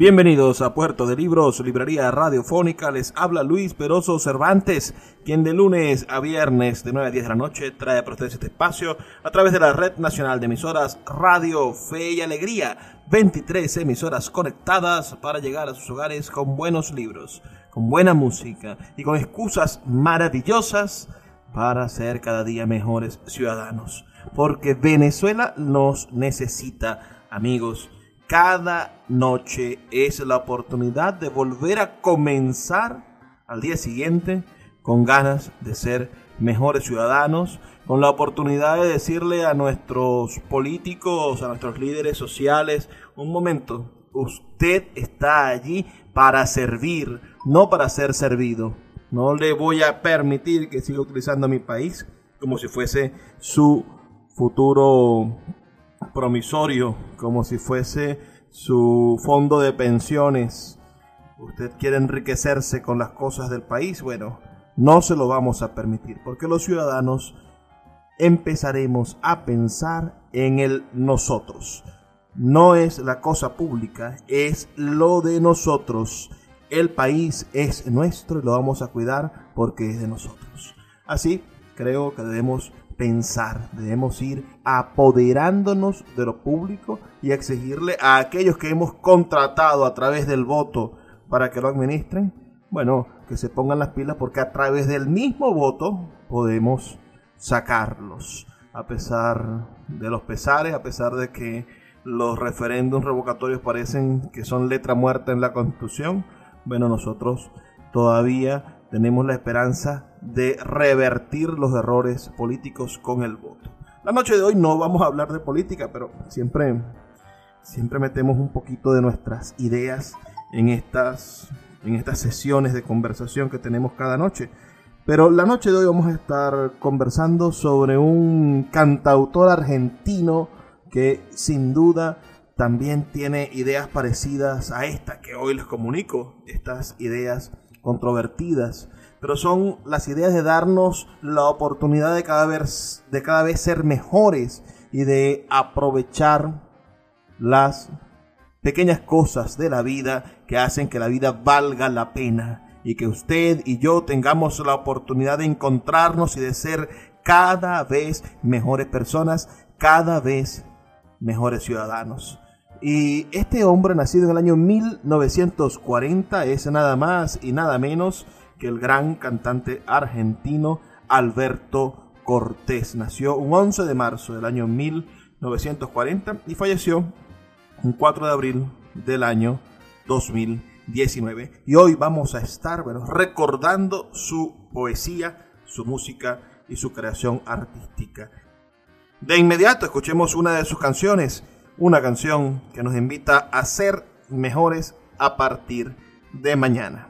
Bienvenidos a Puerto de Libros, librería radiofónica. Les habla Luis Peroso Cervantes, quien de lunes a viernes de 9 a 10 de la noche trae para ustedes este espacio a través de la Red Nacional de Emisoras Radio Fe y Alegría. 23 emisoras conectadas para llegar a sus hogares con buenos libros, con buena música y con excusas maravillosas para ser cada día mejores ciudadanos. Porque Venezuela nos necesita, amigos cada noche es la oportunidad de volver a comenzar al día siguiente con ganas de ser mejores ciudadanos, con la oportunidad de decirle a nuestros políticos, a nuestros líderes sociales, un momento, usted está allí para servir, no para ser servido. No le voy a permitir que siga utilizando mi país como si fuese su futuro promisorio, como si fuese su fondo de pensiones. Usted quiere enriquecerse con las cosas del país. Bueno, no se lo vamos a permitir, porque los ciudadanos empezaremos a pensar en el nosotros. No es la cosa pública, es lo de nosotros. El país es nuestro y lo vamos a cuidar porque es de nosotros. Así, creo que debemos pensar, debemos ir apoderándonos de lo público y exigirle a aquellos que hemos contratado a través del voto para que lo administren, bueno, que se pongan las pilas porque a través del mismo voto podemos sacarlos. A pesar de los pesares, a pesar de que los referéndums revocatorios parecen que son letra muerta en la Constitución, bueno, nosotros todavía tenemos la esperanza de revertir los errores políticos con el voto. La noche de hoy no vamos a hablar de política, pero siempre, siempre metemos un poquito de nuestras ideas en estas, en estas sesiones de conversación que tenemos cada noche. Pero la noche de hoy vamos a estar conversando sobre un cantautor argentino que sin duda también tiene ideas parecidas a esta que hoy les comunico, estas ideas controvertidas, pero son las ideas de darnos la oportunidad de cada vez, de cada vez ser mejores y de aprovechar las pequeñas cosas de la vida que hacen que la vida valga la pena y que usted y yo tengamos la oportunidad de encontrarnos y de ser cada vez mejores personas, cada vez mejores ciudadanos. Y este hombre, nacido en el año 1940, es nada más y nada menos que el gran cantante argentino Alberto Cortés. Nació un 11 de marzo del año 1940 y falleció un 4 de abril del año 2019. Y hoy vamos a estar bueno, recordando su poesía, su música y su creación artística. De inmediato escuchemos una de sus canciones una canción que nos invita a ser mejores a partir de mañana.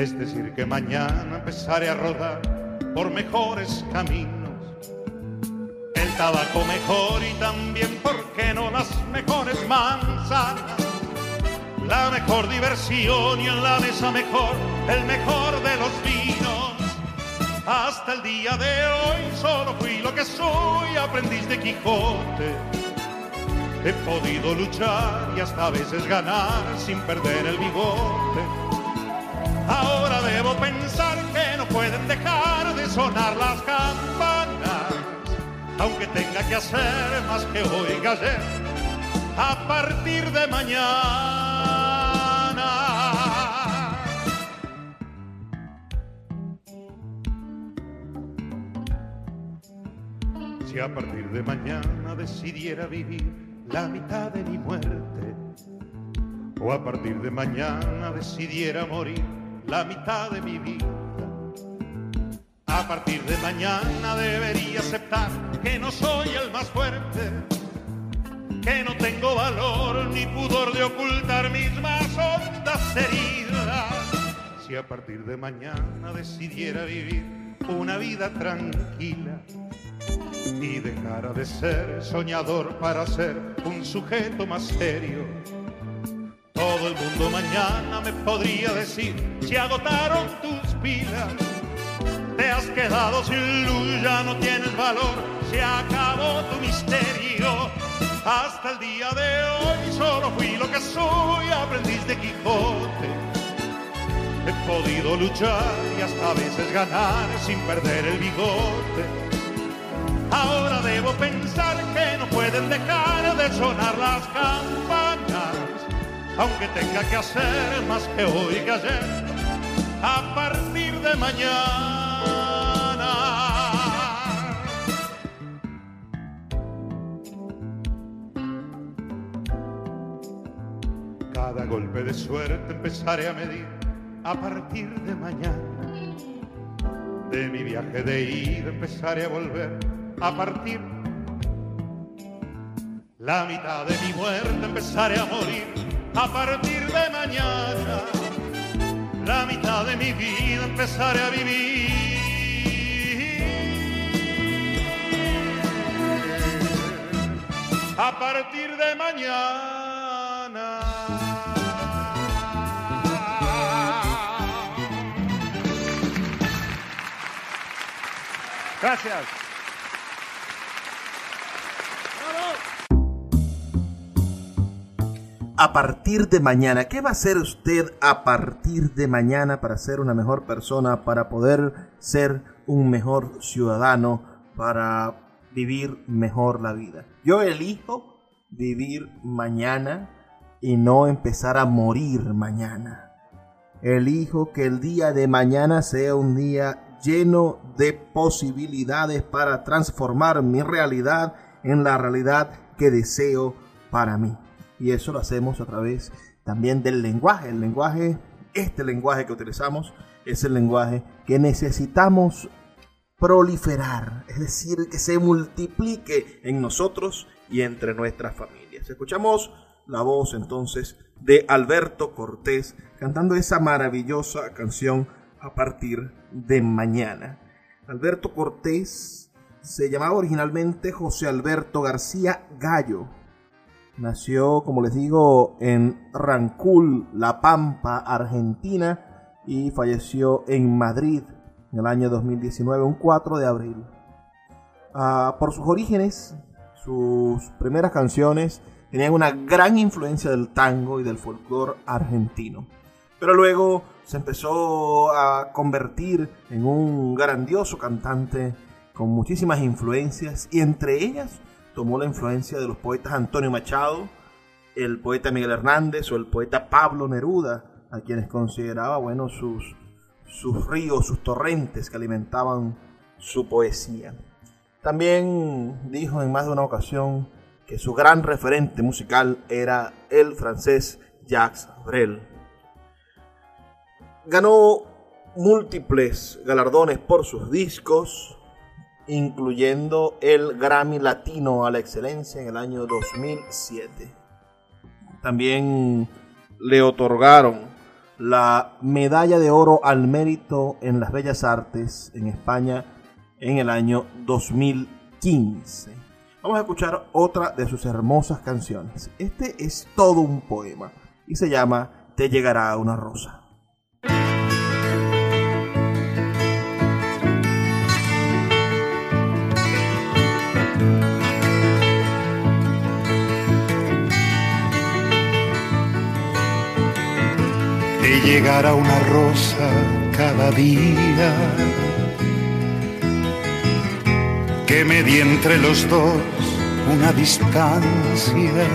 Es decir, que mañana empezaré a rodar por mejores caminos. El tabaco mejor y también, ¿por qué no las mejores manzanas? La mejor diversión y en la mesa mejor, el mejor de los vinos. Hasta el día de hoy solo fui lo que soy, aprendiz de Quijote. He podido luchar y hasta a veces ganar sin perder el bigote. Ahora debo pensar que no pueden dejar de sonar las campanas, aunque tenga que hacer más que hoy ayer, a partir de mañana. Si a partir de mañana decidiera vivir la mitad de mi muerte, o a partir de mañana decidiera morir la mitad de mi vida, a partir de mañana debería aceptar que no soy el más fuerte, que no tengo valor ni pudor de ocultar mis más hondas heridas. Si a partir de mañana decidiera vivir una vida tranquila, y dejara de ser soñador para ser un sujeto más serio. Todo el mundo mañana me podría decir si agotaron tus pilas, te has quedado sin luz, ya no tienes valor, se acabó tu misterio. Hasta el día de hoy solo fui lo que soy, aprendiz de Quijote. He podido luchar y hasta a veces ganar sin perder el bigote Ahora debo pensar que no pueden dejar de sonar las campanas, aunque tenga que hacer más que hoy que ayer, a partir de mañana. Cada golpe de suerte empezaré a medir a partir de mañana. De mi viaje de ida empezaré a volver a partir. La mitad de mi muerte empezaré a morir a partir de mañana. La mitad de mi vida empezaré a vivir. A partir de mañana. Gracias. A partir de mañana? ¿Qué va a hacer usted a partir de mañana para ser una mejor persona, para poder ser un mejor ciudadano, para vivir mejor la vida? Yo elijo vivir mañana y no empezar a morir mañana. Elijo que el día de mañana sea un día lleno de posibilidades para transformar mi realidad en la realidad que deseo para mí y eso lo hacemos a través también del lenguaje. El lenguaje, este lenguaje que utilizamos, es el lenguaje que necesitamos proliferar, es decir, que se multiplique en nosotros y entre nuestras familias. Escuchamos la voz entonces de Alberto Cortés cantando esa maravillosa canción a partir de mañana. Alberto Cortés se llamaba originalmente José Alberto García Gallo Nació, como les digo, en Rancul, La Pampa, Argentina, y falleció en Madrid en el año 2019, un 4 de abril. Ah, por sus orígenes, sus primeras canciones tenían una gran influencia del tango y del folclore argentino. Pero luego se empezó a convertir en un grandioso cantante con muchísimas influencias y entre ellas tomó la influencia de los poetas Antonio Machado, el poeta Miguel Hernández o el poeta Pablo Neruda, a quienes consideraba, bueno, sus, sus ríos, sus torrentes que alimentaban su poesía. También dijo en más de una ocasión que su gran referente musical era el francés Jacques Brel. Ganó múltiples galardones por sus discos, incluyendo el Grammy Latino a la Excelencia en el año 2007. También le otorgaron la Medalla de Oro al Mérito en las Bellas Artes en España en el año 2015. Vamos a escuchar otra de sus hermosas canciones. Este es todo un poema y se llama Te llegará una rosa. Te llegará una rosa cada día. Que me di entre los dos una distancia.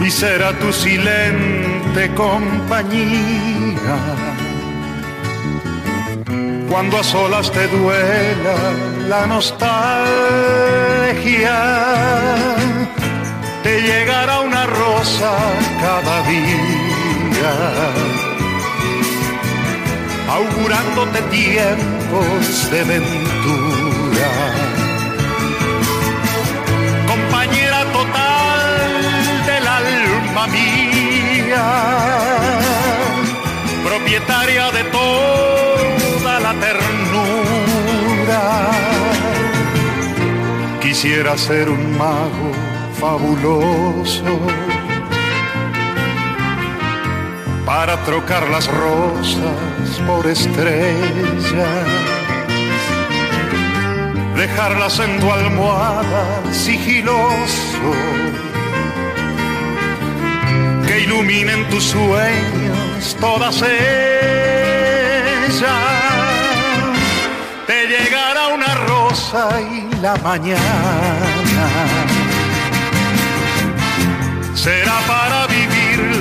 Y será tu silente compañía. Cuando a solas te duela la nostalgia, te llegará una rosa cada día, augurándote tiempos de ventura. Compañera total del alma mía, propietaria de toda la ternura. Quisiera ser un mago fabuloso para trocar las rosas por estrellas, dejarlas en tu almohada sigiloso, que iluminen tus sueños todas ellas. Te llegará una rosa y la mañana será para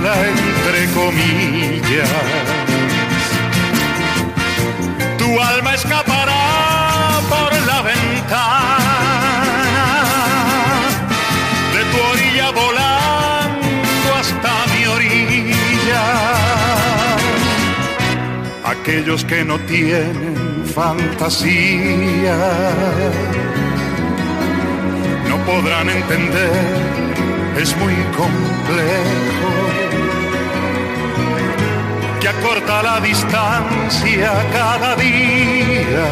vivirla entre comillas. Tu alma escapará por la ventana de tu orilla volando hasta mi orilla. Aquellos que no tienen fantasía no podrán entender es muy complejo, que acorta la distancia cada día.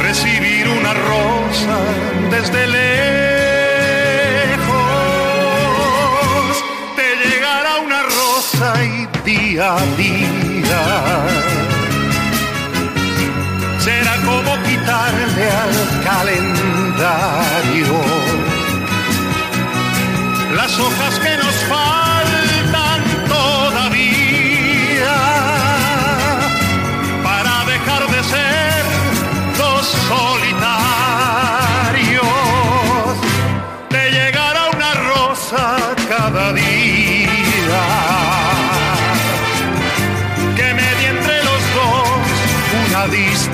Recibir una rosa desde lejos, te llegará una rosa y día a día será como quitarle al calendario las hojas que nos faltan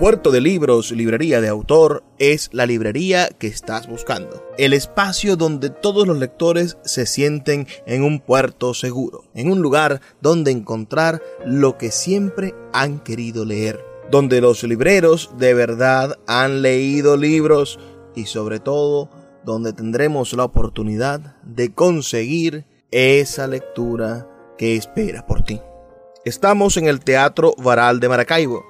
Puerto de Libros, librería de autor, es la librería que estás buscando. El espacio donde todos los lectores se sienten en un puerto seguro, en un lugar donde encontrar lo que siempre han querido leer donde los libreros de verdad han leído libros y sobre todo donde tendremos la oportunidad de conseguir esa lectura que espera por ti. Estamos en el Teatro Varal de Maracaibo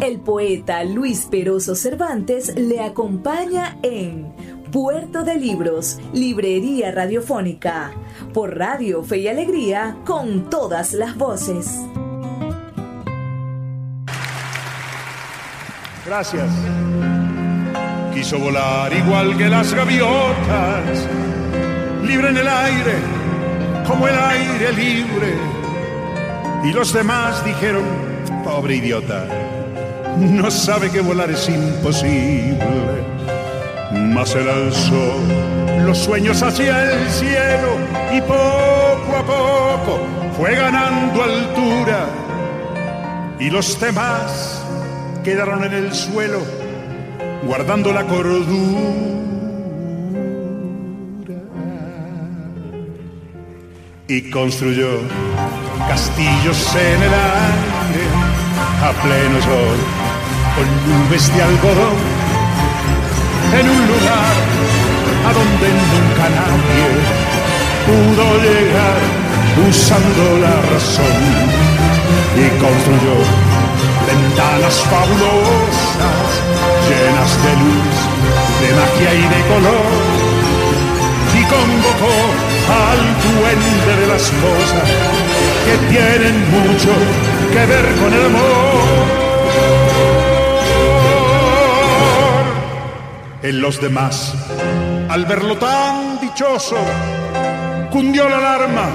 El poeta Luis Peroso Cervantes le acompaña en Puerto de Libros, Librería Radiofónica, por Radio Fe y Alegría, con todas las voces. Gracias. Quiso volar igual que las gaviotas, libre en el aire, como el aire libre. Y los demás dijeron, pobre idiota no sabe que volar es imposible. Mas él alzó los sueños hacia el cielo y poco a poco fue ganando altura. Y los demás quedaron en el suelo guardando la cordura. Y construyó castillos en el aire a pleno sol con nubes de algodón en un lugar a donde nunca nadie pudo llegar usando la razón y construyó ventanas fabulosas llenas de luz, de magia y de color y convocó al duende de las cosas que tienen mucho que ver con el amor. En los demás, al verlo tan dichoso, cundió la alarma,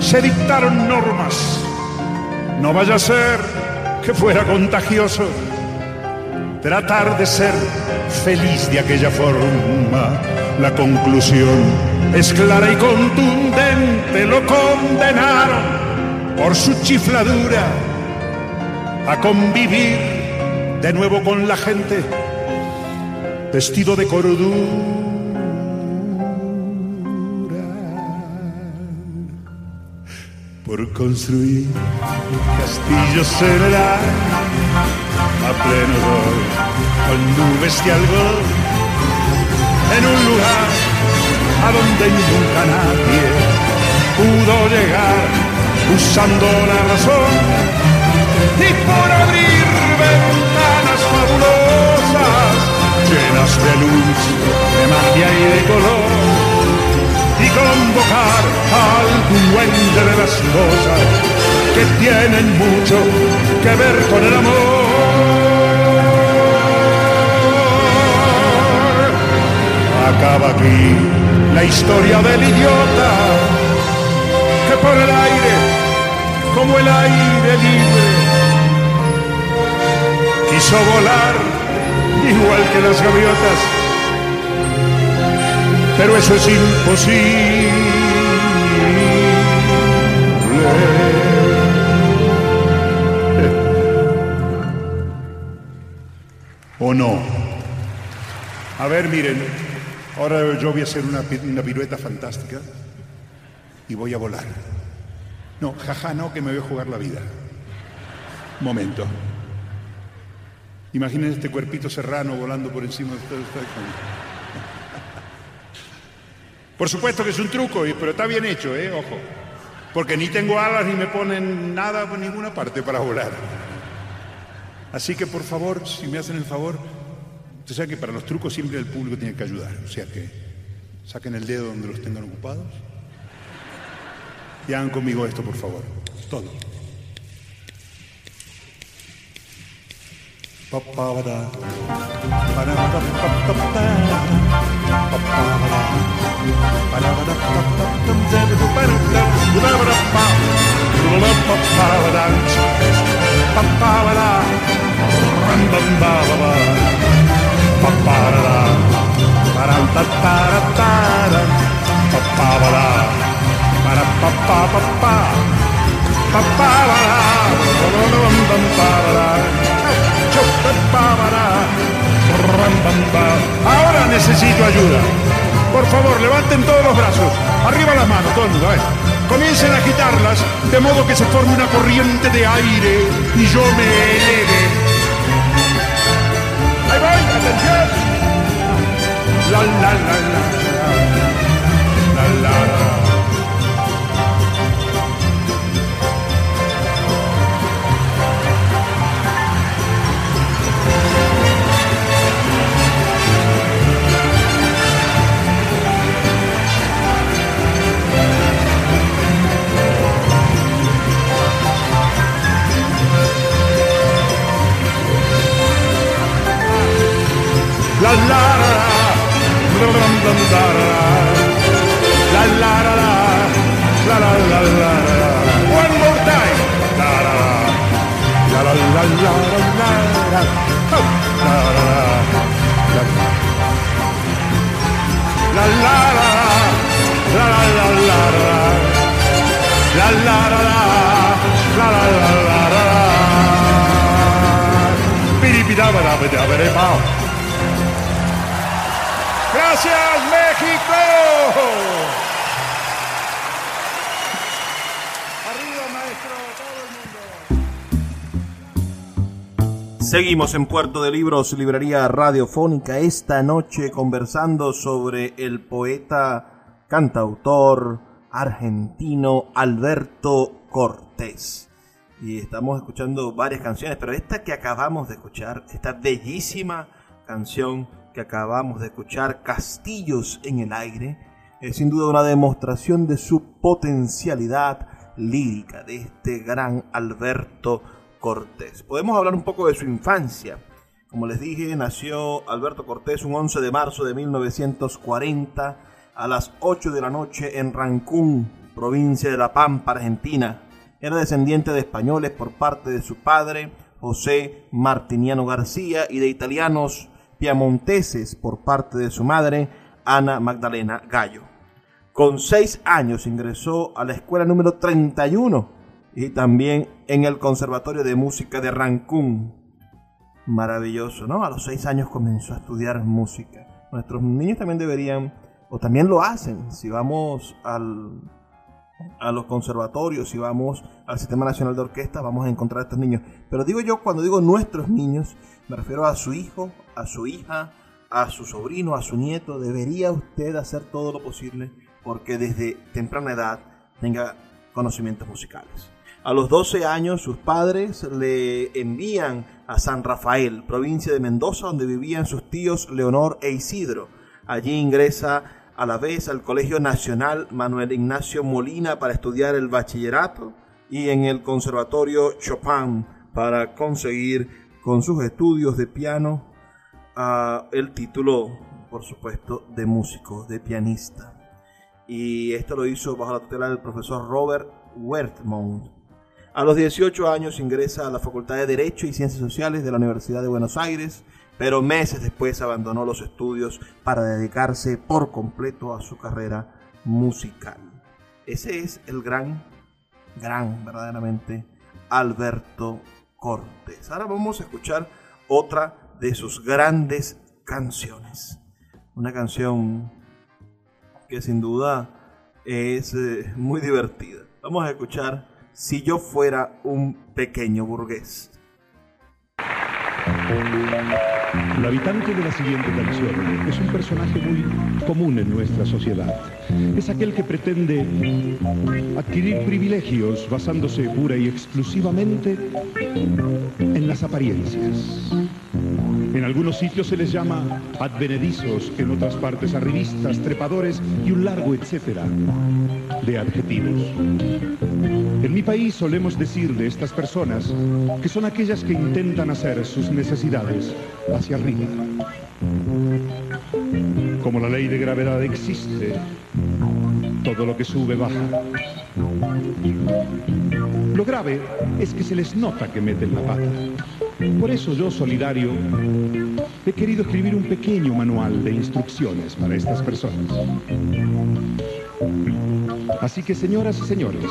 se dictaron normas. No vaya a ser que fuera contagioso tratar de ser feliz de aquella forma. La conclusión es clara y contundente, lo condenaron por su chifladura a convivir de nuevo con la gente vestido de cordura. Por construir castillos en el a pleno sol, con nubes de algodón, en un lugar a donde nunca nadie pudo llegar usando la razón y por abrir llenas de luz, de magia y de color y convocar al duende de las cosas que tienen mucho que ver con el amor. Acaba aquí la historia del idiota que por el aire, como el aire libre, quiso volar igual que las gaviotas, pero eso es imposible. ¿O no? A ver, miren, ahora yo voy a hacer una, pirueta fantástica y voy a volar. No, jaja, no, que me voy a jugar la vida. Momento. Imaginen este cuerpito serrano volando por encima de ustedes. Por supuesto que es un truco, pero está bien hecho, ¿eh? Ojo. Porque ni tengo alas ni me ponen nada por ninguna parte para volar. Así que por favor, si me hacen el favor, usted sabe que para los trucos siempre el público tiene que ayudar. O sea que saquen el dedo donde los tengan ocupados y hagan conmigo esto, por favor. Todo. Ba-ba-ba-da. Ba-da-ba-da-ba-ba-da. Ba-ba-ba-da. Ba-da-ba-da-ba-ba-da. Ba-da-ba-da-ba-ba-da. Ba-ba-ba-da. Ba-ba-ba-ba-ba. Ba-ba-da-da. Ba-da-da-da-da-da. Ba-ba-ba-da. Ba-da-ba-ba-ba-ba. Ba-ba-ba-da. Ba-ba-ba-ba-ba-da. Ahora necesito ayuda. Por favor, levanten todos los brazos. Arriba las manos, todo el mundo. A ver. Comiencen a agitarlas de modo que se forme una corriente de aire y yo me eleve. Ahí voy, atención. La la la la. La la Seguimos en Puerto de Libros, librería radiofónica, esta noche conversando sobre el poeta, cantautor argentino Alberto Cortés. Y estamos escuchando varias canciones, pero esta que acabamos de escuchar, esta bellísima canción que acabamos de escuchar, Castillos en el Aire, es sin duda una demostración de su potencialidad lírica, de este gran Alberto Cortés. Podemos hablar un poco de su infancia. Como les dije, nació Alberto Cortés un 11 de marzo de 1940 a las 8 de la noche en Rancún, provincia de La Pampa, Argentina. Era descendiente de españoles por parte de su padre, José Martiniano García, y de italianos piamonteses por parte de su madre, Ana Magdalena Gallo. Con seis años ingresó a la escuela número 31 y también en el Conservatorio de Música de Rancún. Maravilloso, ¿no? A los seis años comenzó a estudiar música. Nuestros niños también deberían, o también lo hacen, si vamos al, a los conservatorios, si vamos al Sistema Nacional de Orquesta, vamos a encontrar a estos niños. Pero digo yo, cuando digo nuestros niños, me refiero a su hijo, a su hija, a su sobrino, a su nieto. Debería usted hacer todo lo posible porque desde temprana edad tenga conocimientos musicales. A los 12 años sus padres le envían a San Rafael, provincia de Mendoza, donde vivían sus tíos Leonor e Isidro. Allí ingresa a la vez al Colegio Nacional Manuel Ignacio Molina para estudiar el bachillerato y en el Conservatorio Chopin para conseguir con sus estudios de piano el título, por supuesto, de músico, de pianista. Y esto lo hizo bajo la tutela del profesor Robert Wertmont. A los 18 años ingresa a la Facultad de Derecho y Ciencias Sociales de la Universidad de Buenos Aires pero meses después abandonó los estudios para dedicarse por completo a su carrera musical. Ese es el gran, gran, verdaderamente, Alberto Cortés. Ahora vamos a escuchar otra de sus grandes canciones. Una canción que sin duda es eh, muy divertida. Vamos a escuchar Si yo fuera un pequeño burgués. El habitante de la siguiente canción es un personaje muy común en nuestra sociedad. Es aquel que pretende adquirir privilegios basándose pura y exclusivamente en las apariencias. En algunos sitios se les llama advenedizos, en otras partes arribistas, trepadores y un largo etcétera de adjetivos. En mi país solemos decir de estas personas que son aquellas que intentan hacer sus necesidades hacia arriba. Como la ley de gravedad existe, todo lo que sube baja. Lo grave es que se les nota que meten la pata. Por eso yo, solidario, he querido escribir un pequeño manual de instrucciones para estas personas. Así que, señoras y señores,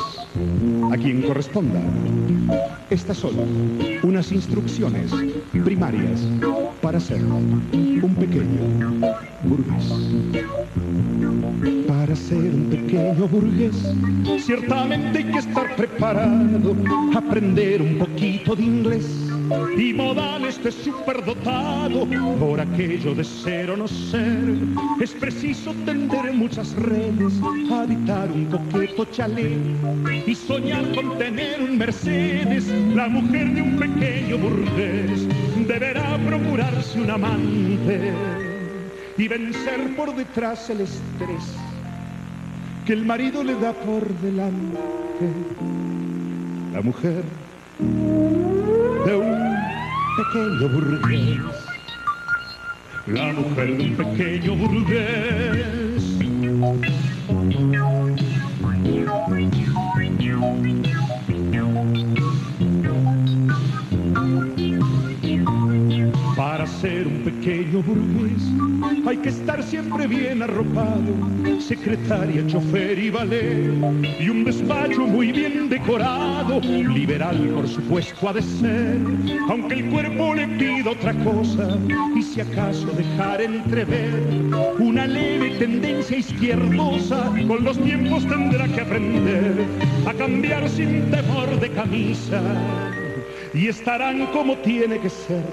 a quien corresponda, estas son unas instrucciones primarias para ser un pequeño burgués. Para ser un pequeño burgués, ciertamente hay que estar preparado, aprender un poquito de inglés y modales de superdotado por aquello de ser o no ser. Es preciso tender muchas redes, habitar un coqueto chalet y soñar con tener un Mercedes. La mujer de un pequeño burgués deberá procurarse un amante y vencer por detrás el estrés que el marido le da por delante. La mujer de un pequeño burgués la mujer de un pequeño burgués. Ser un pequeño burgués. Hay que estar siempre bien arropado, secretaria, chofer y valet, y un despacho muy bien decorado, liberal por supuesto ha de ser, aunque el cuerpo le pida otra cosa, y si acaso dejar entrever una leve tendencia izquierdosa, con los tiempos tendrá que aprender a cambiar sin temor de camisa. Y estarán como tiene que ser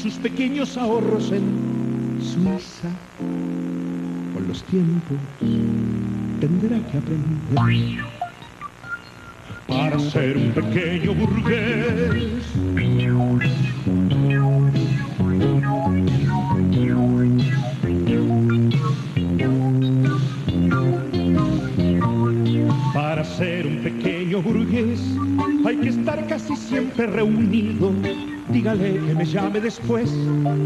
sus pequeños ahorros en Suiza. Con los tiempos tendrá que aprender para ser un pequeño burgués. Para ser un pequeño burgués hay que estar casi siempre reunido. Dígale que me llame después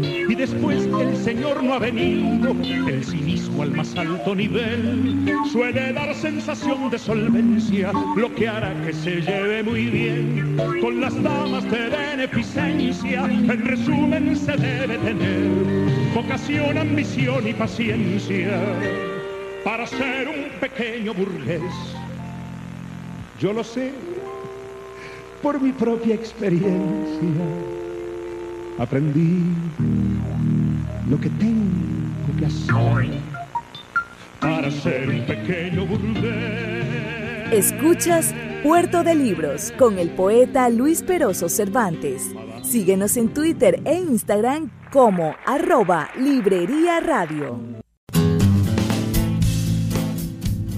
y después el señor no ha venido. El cinismo al más alto nivel suele dar sensación de solvencia, lo que hará que se lleve muy bien con las damas de beneficencia. En resumen, se debe tener vocación, ambición y paciencia para ser un pequeño burgués. Yo lo sé por mi propia experiencia. Aprendí lo que tengo que hacer para ser un pequeño burgués. Escuchas Puerto de Libros con el poeta Luis Peroso Cervantes. Síguenos en Twitter e Instagram como arroba Librería Radio.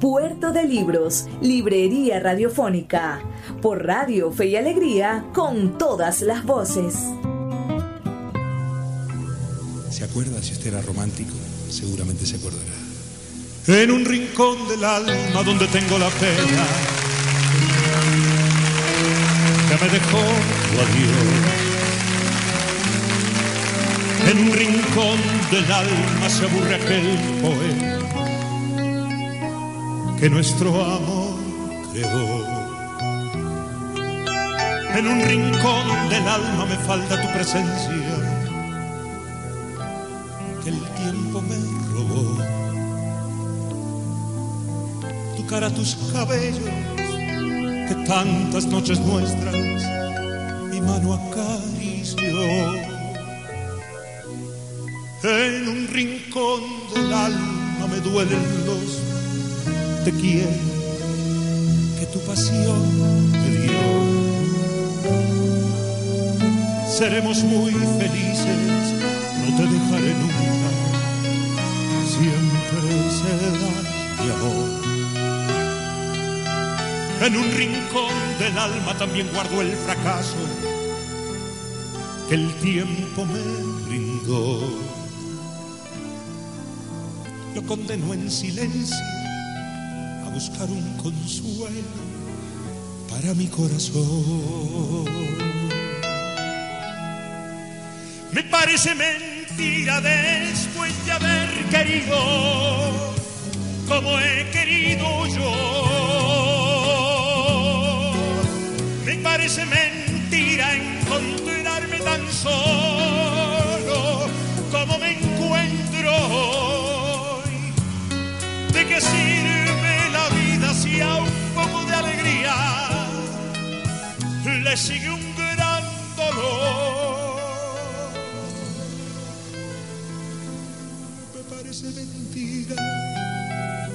Puerto de Libros, Librería Radiofónica, por Radio Fe y Alegría, con todas las voces. ¿Se acuerda? Si usted era romántico, seguramente se acordará. En un rincón del alma donde tengo la pena, que me dejó tu adiós. En un rincón del alma se aburre aquel poema que nuestro amor creó. En un rincón del alma me falta tu presencia, que el tiempo me robó. Tu cara, tus cabellos, que tantas noches nuestras mi mano acarició. En un rincón del alma me duelen los te quiero que tu pasión me dio. Seremos muy felices, no te dejaré nunca, siempre será mi amor. En un rincón del alma también guardo el fracaso que el tiempo me brindó. Lo condenó en silencio buscar un consuelo para mi corazón. Me parece mentira después de haber querido como he querido yo. Me parece mentira encontrarme tan solo sigue un gran dolor. Me parece mentira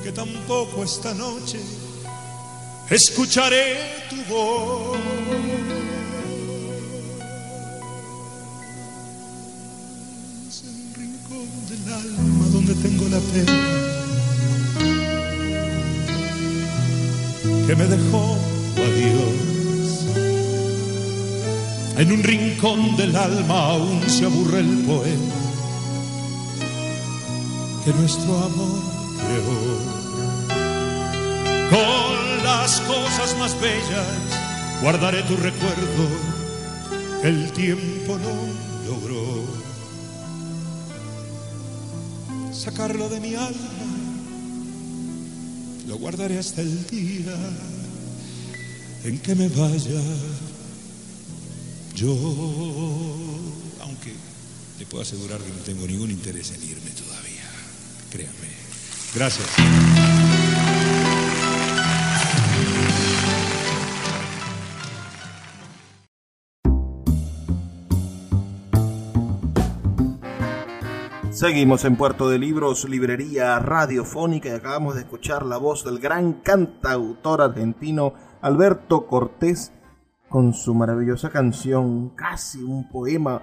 que tampoco esta noche escucharé tu voz. Es el rincón del alma donde tengo la pena que me dejó adiós. En un rincón del alma aún se aburre el poema. Que nuestro amor creó. Con las cosas más bellas guardaré tu recuerdo, el tiempo no logró. Sacarlo de mi alma, lo guardaré hasta el día en que me vaya yo, aunque le puedo asegurar que no tengo ningún interés en irme todavía, créanme. Gracias. Seguimos en Puerto de Libros, librería radiofónica y acabamos de escuchar la voz del gran cantautor argentino Alberto Cortés con su maravillosa canción, casi un poema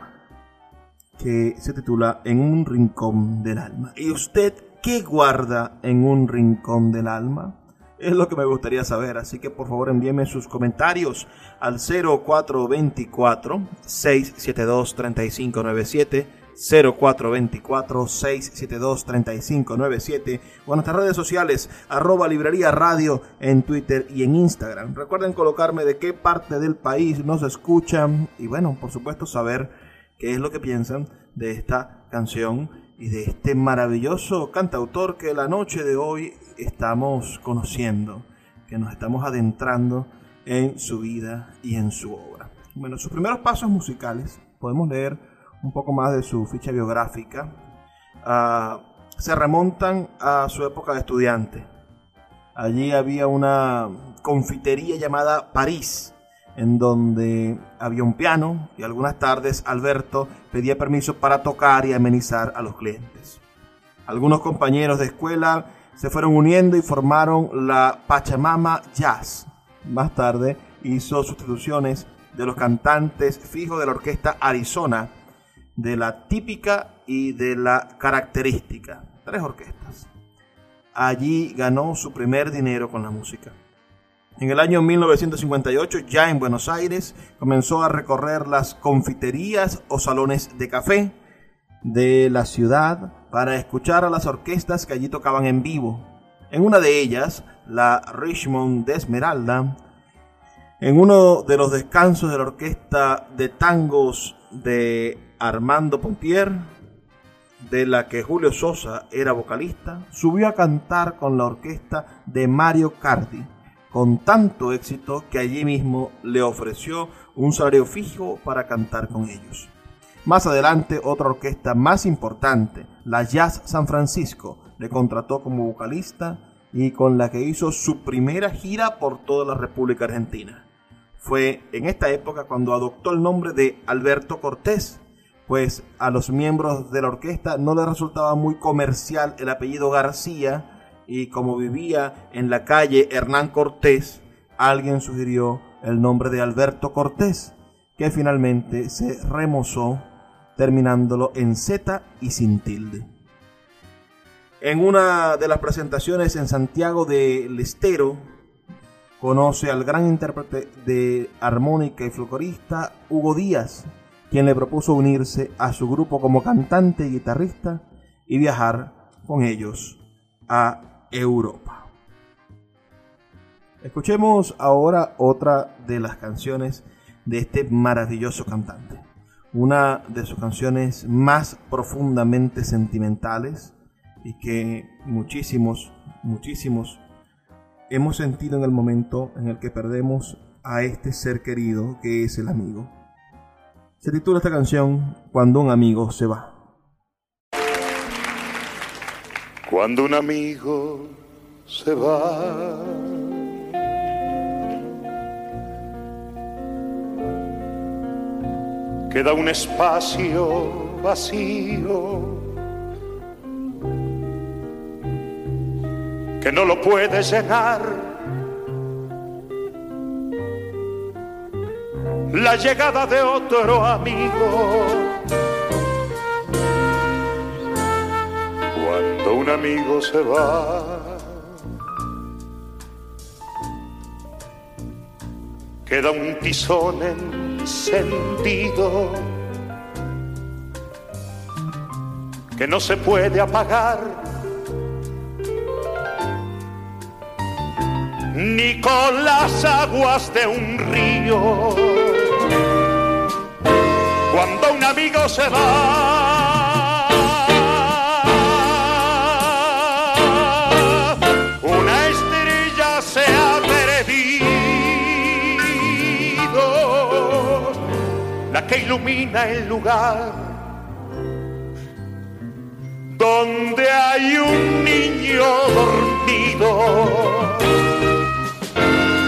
que se titula En un rincón del alma. ¿Y usted qué guarda en un rincón del alma? Es lo que me gustaría saber, así que por favor envíeme sus comentarios al 0424 672 3597 0424-672-3597 o en nuestras redes sociales arroba librería radio en Twitter y en Instagram. Recuerden colocarme de qué parte del país nos escuchan y bueno, por supuesto saber qué es lo que piensan de esta canción y de este maravilloso cantautor que la noche de hoy estamos conociendo, que nos estamos adentrando en su vida y en su obra. Bueno, sus primeros pasos musicales podemos leer un poco más de su ficha biográfica, uh, se remontan a su época de estudiante. Allí había una confitería llamada París, en donde había un piano y algunas tardes Alberto pedía permiso para tocar y amenizar a los clientes. Algunos compañeros de escuela se fueron uniendo y formaron la Pachamama Jazz. Más tarde hizo sustituciones de los cantantes fijos de la orquesta Arizona de la típica y de la característica. Tres orquestas. Allí ganó su primer dinero con la música. En el año 1958, ya en Buenos Aires, comenzó a recorrer las confiterías o salones de café de la ciudad para escuchar a las orquestas que allí tocaban en vivo. En una de ellas, la Richmond de Esmeralda, en uno de los descansos de la orquesta de tangos de Armando Pontier, de la que Julio Sosa era vocalista, subió a cantar con la orquesta de Mario Cardi, con tanto éxito que allí mismo le ofreció un salario fijo para cantar con ellos. Más adelante, otra orquesta más importante, la Jazz San Francisco, le contrató como vocalista y con la que hizo su primera gira por toda la República Argentina. Fue en esta época cuando adoptó el nombre de Alberto Cortés, pues a los miembros de la orquesta no les resultaba muy comercial el apellido García y como vivía en la calle Hernán Cortés, alguien sugirió el nombre de Alberto Cortés, que finalmente se remozó terminándolo en Z y sin tilde. En una de las presentaciones en Santiago del Estero, conoce al gran intérprete de armónica y folclorista Hugo Díaz, quien le propuso unirse a su grupo como cantante y guitarrista y viajar con ellos a Europa. Escuchemos ahora otra de las canciones de este maravilloso cantante. Una de sus canciones más profundamente sentimentales y que muchísimos, muchísimos hemos sentido en el momento en el que perdemos a este ser querido que es el amigo. Se titula esta canción Cuando un amigo se va. Cuando un amigo se va. Queda un espacio vacío que no lo puede llenar. La llegada de otro amigo. Cuando un amigo se va, queda un tizón encendido que no se puede apagar ni con las aguas de un río. Cuando un amigo se va, una estrella se ha perdido, la que ilumina el lugar donde hay un niño dormido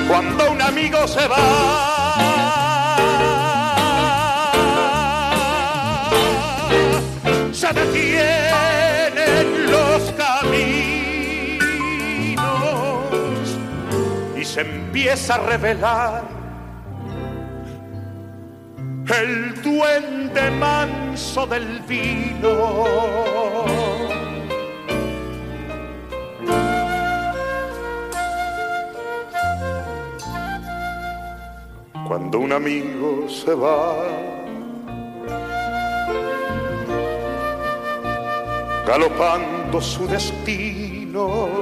cuando un amigo se va. Empieza a revelar el duende manso del vino cuando un amigo se va. Galopando su destino,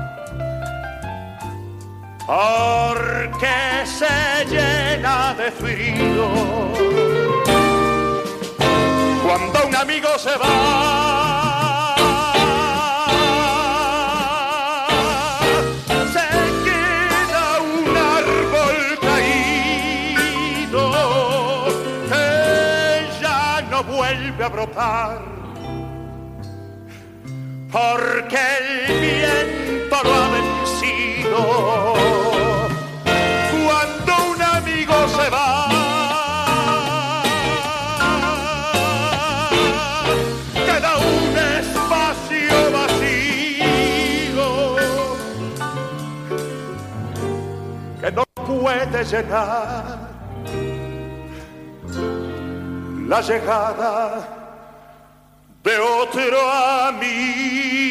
porque se llena de frío. Cuando un amigo se va, a brotar, porque el viento lo ha puede llenar la llegada de otro amigo.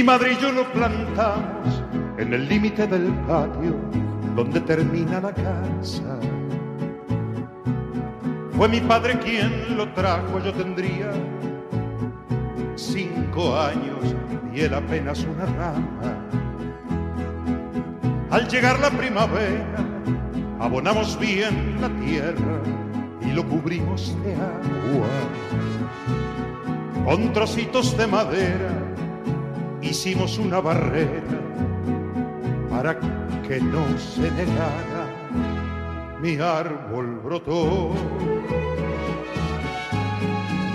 Mi madre y yo lo plantamos en el límite del patio donde termina la casa. Fue mi padre quien lo trajo, yo tendría cinco años y él apenas una rama. Al llegar la primavera, abonamos bien la tierra y lo cubrimos de agua. Con trocitos de madera hicimos una barrera para que no se negara. Mi árbol brotó,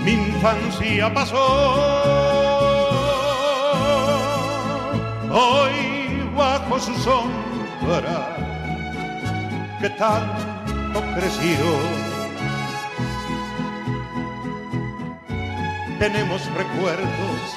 mi infancia pasó. Hoy bajo su sombra que tanto creció tenemos recuerdos,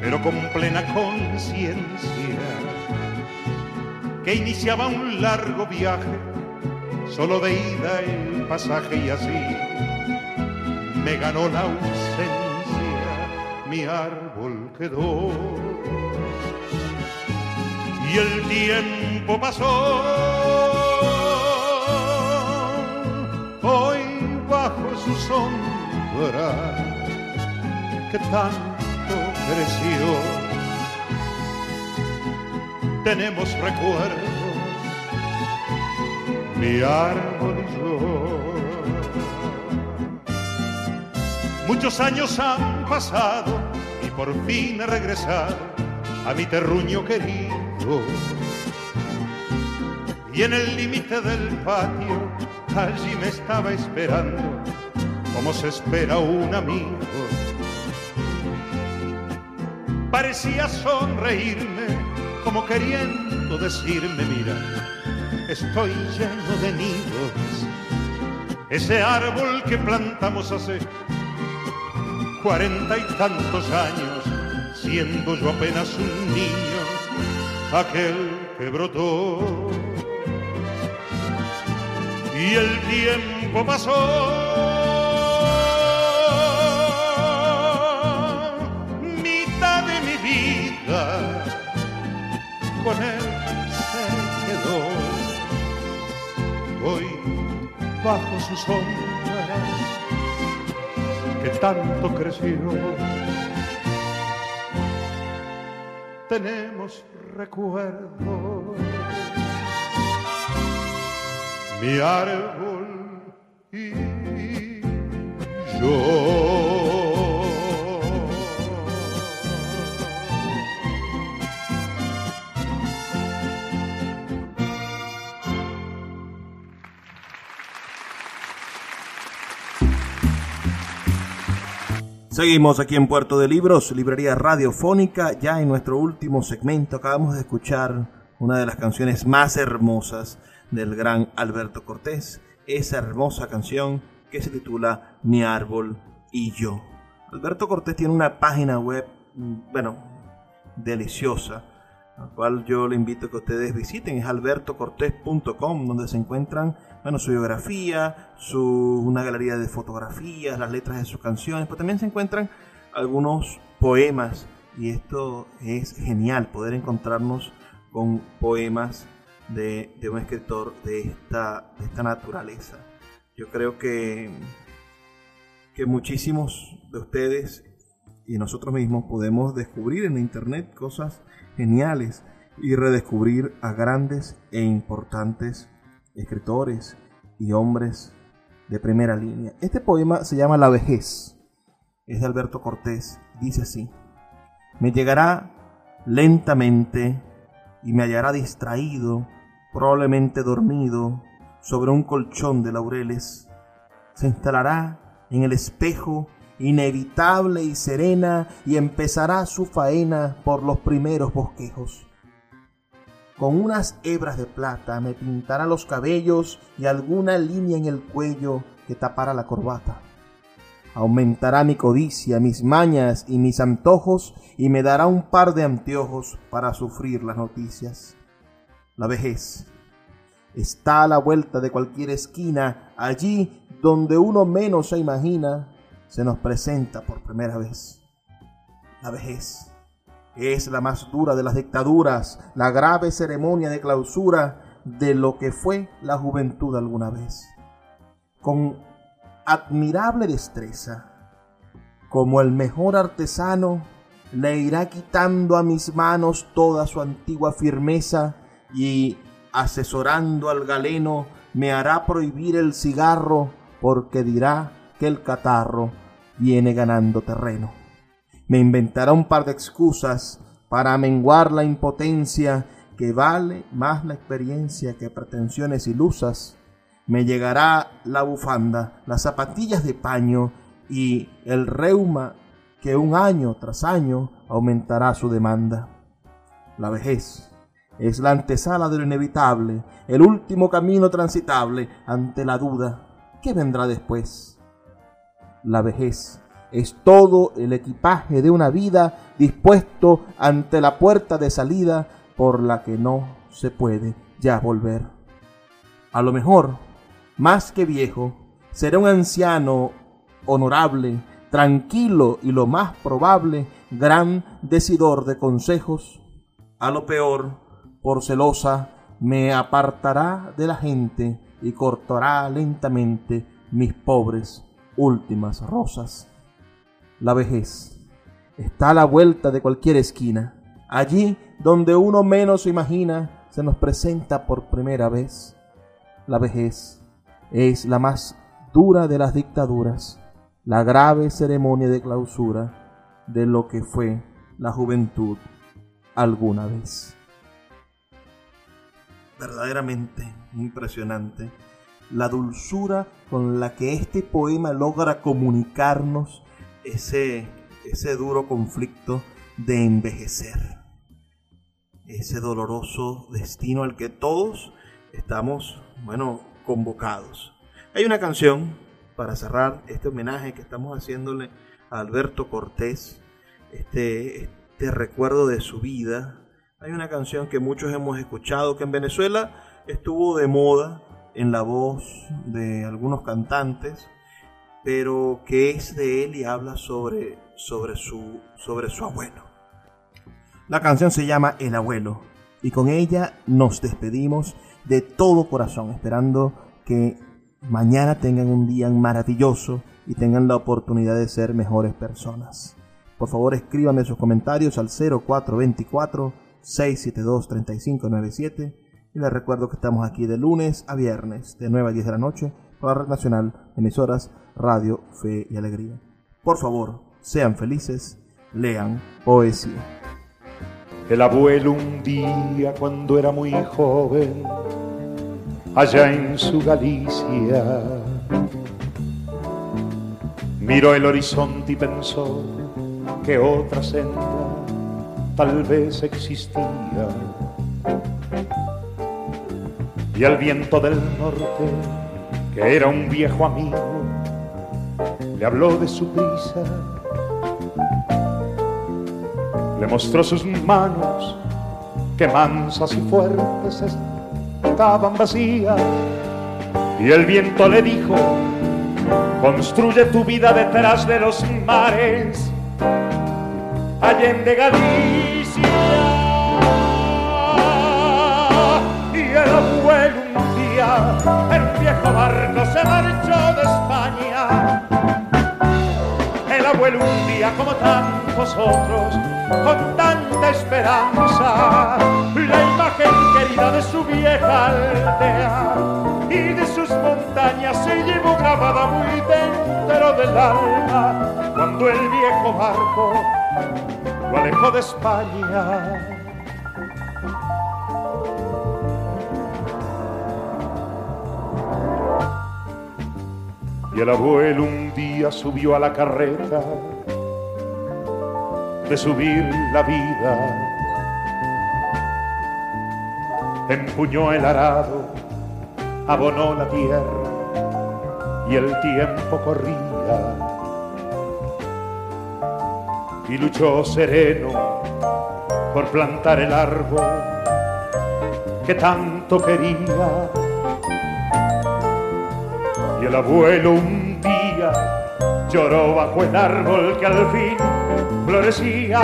pero con plena conciencia, que iniciaba un largo viaje, solo de ida el pasaje y así me ganó la ausencia, mi árbol quedó. Y el tiempo pasó, hoy bajo su sombra, que tan creció. Tenemos recuerdos, mi árbol y yo. Muchos años han pasado y por fin he regresado a mi terruño querido. Y en el límite del patio, allí me estaba esperando, como se espera un amigo parecía sonreírme como queriendo decirme, mira, estoy lleno de nidos. Ese árbol que plantamos hace cuarenta y tantos años, siendo yo apenas un niño, aquel que brotó. Y el tiempo pasó con él se quedó. Hoy bajo su sombra que tanto creció. Tenemos recuerdos. Mi árbol y yo. Seguimos aquí en Puerto de Libros, librería radiofónica. Ya en nuestro último segmento acabamos de escuchar una de las canciones más hermosas del gran Alberto Cortés. Esa hermosa canción que se titula Mi árbol y yo. Alberto Cortés tiene una página web, mm, bueno, deliciosa, la cual yo le invito a que ustedes visiten. Es albertocortés.com, donde se encuentran bueno, su biografía, su, una galería de fotografías, las letras de sus canciones, pero también se encuentran algunos poemas y esto es genial, poder encontrarnos con poemas de, un escritor de esta, de esta naturaleza. Yo creo que, que muchísimos de ustedes y nosotros mismos podemos descubrir en Internet cosas geniales y redescubrir a grandes e importantes escritores y hombres de primera línea. Este poema se llama La vejez. Es de Alberto Cortés. Dice así. Me llegará lentamente y me hallará distraído, probablemente dormido, sobre un colchón de laureles. Se instalará en el espejo inevitable y serena y empezará su faena por los primeros bosquejos. Con unas hebras de plata me pintará los cabellos y alguna línea en el cuello que tapará la corbata. Aumentará mi codicia, mis mañas y mis antojos y me dará un par de anteojos para sufrir las noticias. La vejez está a la vuelta de cualquier esquina, allí donde uno menos se imagina, se nos presenta por primera vez. La vejez es la más dura de las dictaduras, la grave ceremonia de clausura de lo que fue la juventud alguna vez. Con admirable destreza, como el mejor artesano, le irá quitando a mis manos toda su antigua firmeza y, asesorando al galeno, me hará prohibir el cigarro porque dirá que el catarro viene ganando terreno me inventará un par de excusas para menguar la impotencia que vale más la experiencia que pretensiones ilusas. Me llegará la bufanda, las zapatillas de paño y el reuma que un año tras año aumentará su demanda. La vejez es la antesala de lo inevitable, el último camino transitable ante la duda. ¿Qué vendrá después? La vejez es todo el equipaje de una vida dispuesto ante la puerta de salida por la que no se puede ya volver. A lo mejor, más que viejo, será un anciano honorable, tranquilo y lo más probable, gran decidor de consejos. A lo peor, por celosa, me apartará de la gente y cortará lentamente mis pobres últimas rosas la vejez. Está a la vuelta de cualquier esquina. Allí donde uno menos imagina, se nos presenta por primera vez. La vejez es la más dura de las dictaduras, la grave ceremonia de clausura de lo que fue la juventud alguna vez. Verdaderamente impresionante la dulzura con la que este poema logra comunicarnos ese, ese duro conflicto de envejecer, ese doloroso destino al que todos estamos, bueno, convocados. Hay una canción para cerrar este homenaje que estamos haciéndole a Alberto Cortés, este, este recuerdo de su vida. Hay una canción que muchos hemos escuchado que en Venezuela estuvo de moda en la voz de algunos cantantes pero que es de él y habla sobre, sobre, su, sobre su abuelo. La canción se llama El abuelo y con ella nos despedimos de todo corazón, esperando que mañana tengan un día maravilloso y tengan la oportunidad de ser mejores personas. Por favor, escríbanme sus comentarios al 0424 672 3597 y les recuerdo que estamos aquí de lunes a viernes de 9 a 10 de la noche por la Red Nacional Emisoras Radio, Fe y Alegría. Por favor, sean felices, lean poesía. El abuelo un día cuando era muy joven, allá en su Galicia, miró el horizonte y pensó que otra senda tal vez existía. Y al viento del norte, que era un viejo amigo, le habló de su prisa, le mostró sus manos que mansas y fuertes estaban vacías. Y el viento le dijo, construye tu vida detrás de los mares, allende Galicia. Y el abuelo un día, el viejo barco se marchó de España abuelo un día como tantos otros, con tanta esperanza, la imagen querida de su vieja aldea y de sus montañas se llevó grabada muy dentro del alma cuando el viejo barco lo alejó de España. Y el abuelo un día subió a la carreta de subir la vida. empuñó el arado, abonó la tierra y el tiempo corría. Y luchó sereno por plantar el árbol que tanto quería. Y el abuelo un día lloró bajo el árbol que al fin florecía,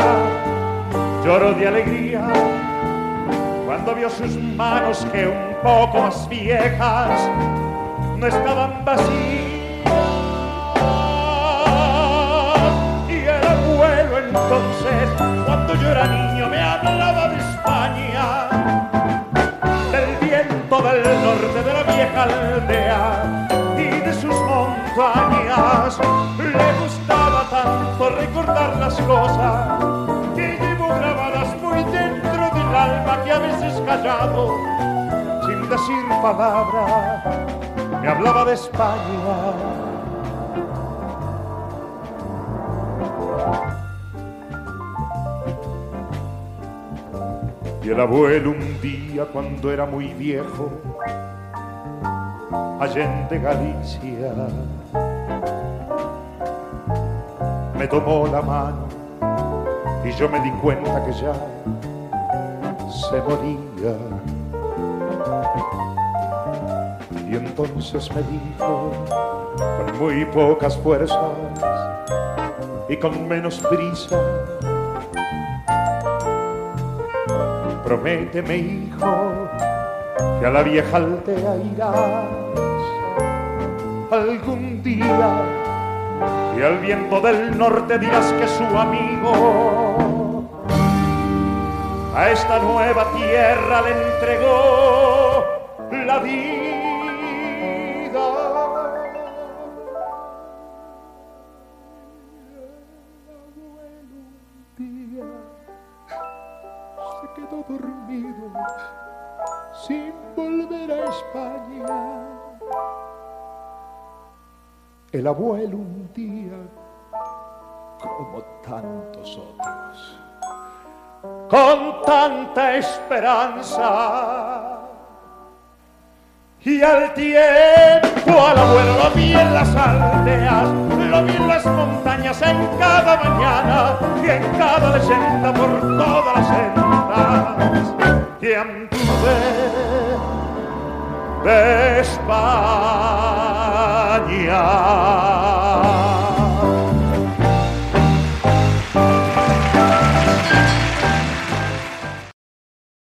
lloró de alegría cuando vio sus manos que un poco más viejas no estaban vacías. Y el abuelo entonces, cuando yo era niño, me hablaba de España, Le gustaba tanto recordar las cosas que llevo grabadas muy dentro del alma que a veces callado, sin decir palabra, me hablaba de España. Y el abuelo un día cuando era muy viejo, allá en Galicia, me tomó la mano y yo me di cuenta que ya se moría. Y entonces me dijo, con muy pocas fuerzas y con menos prisa, prométeme hijo que a la vieja aldea irás algún día y al viento del norte dirás que su amigo a esta nueva tierra le entregó la vida. El abuelo un día, como tantos otros, con tanta esperanza. Y al tiempo al abuelo lo vi en las aldeas, lo vi en las montañas en cada mañana y en cada leyenda por todas las sendas que anduve de España.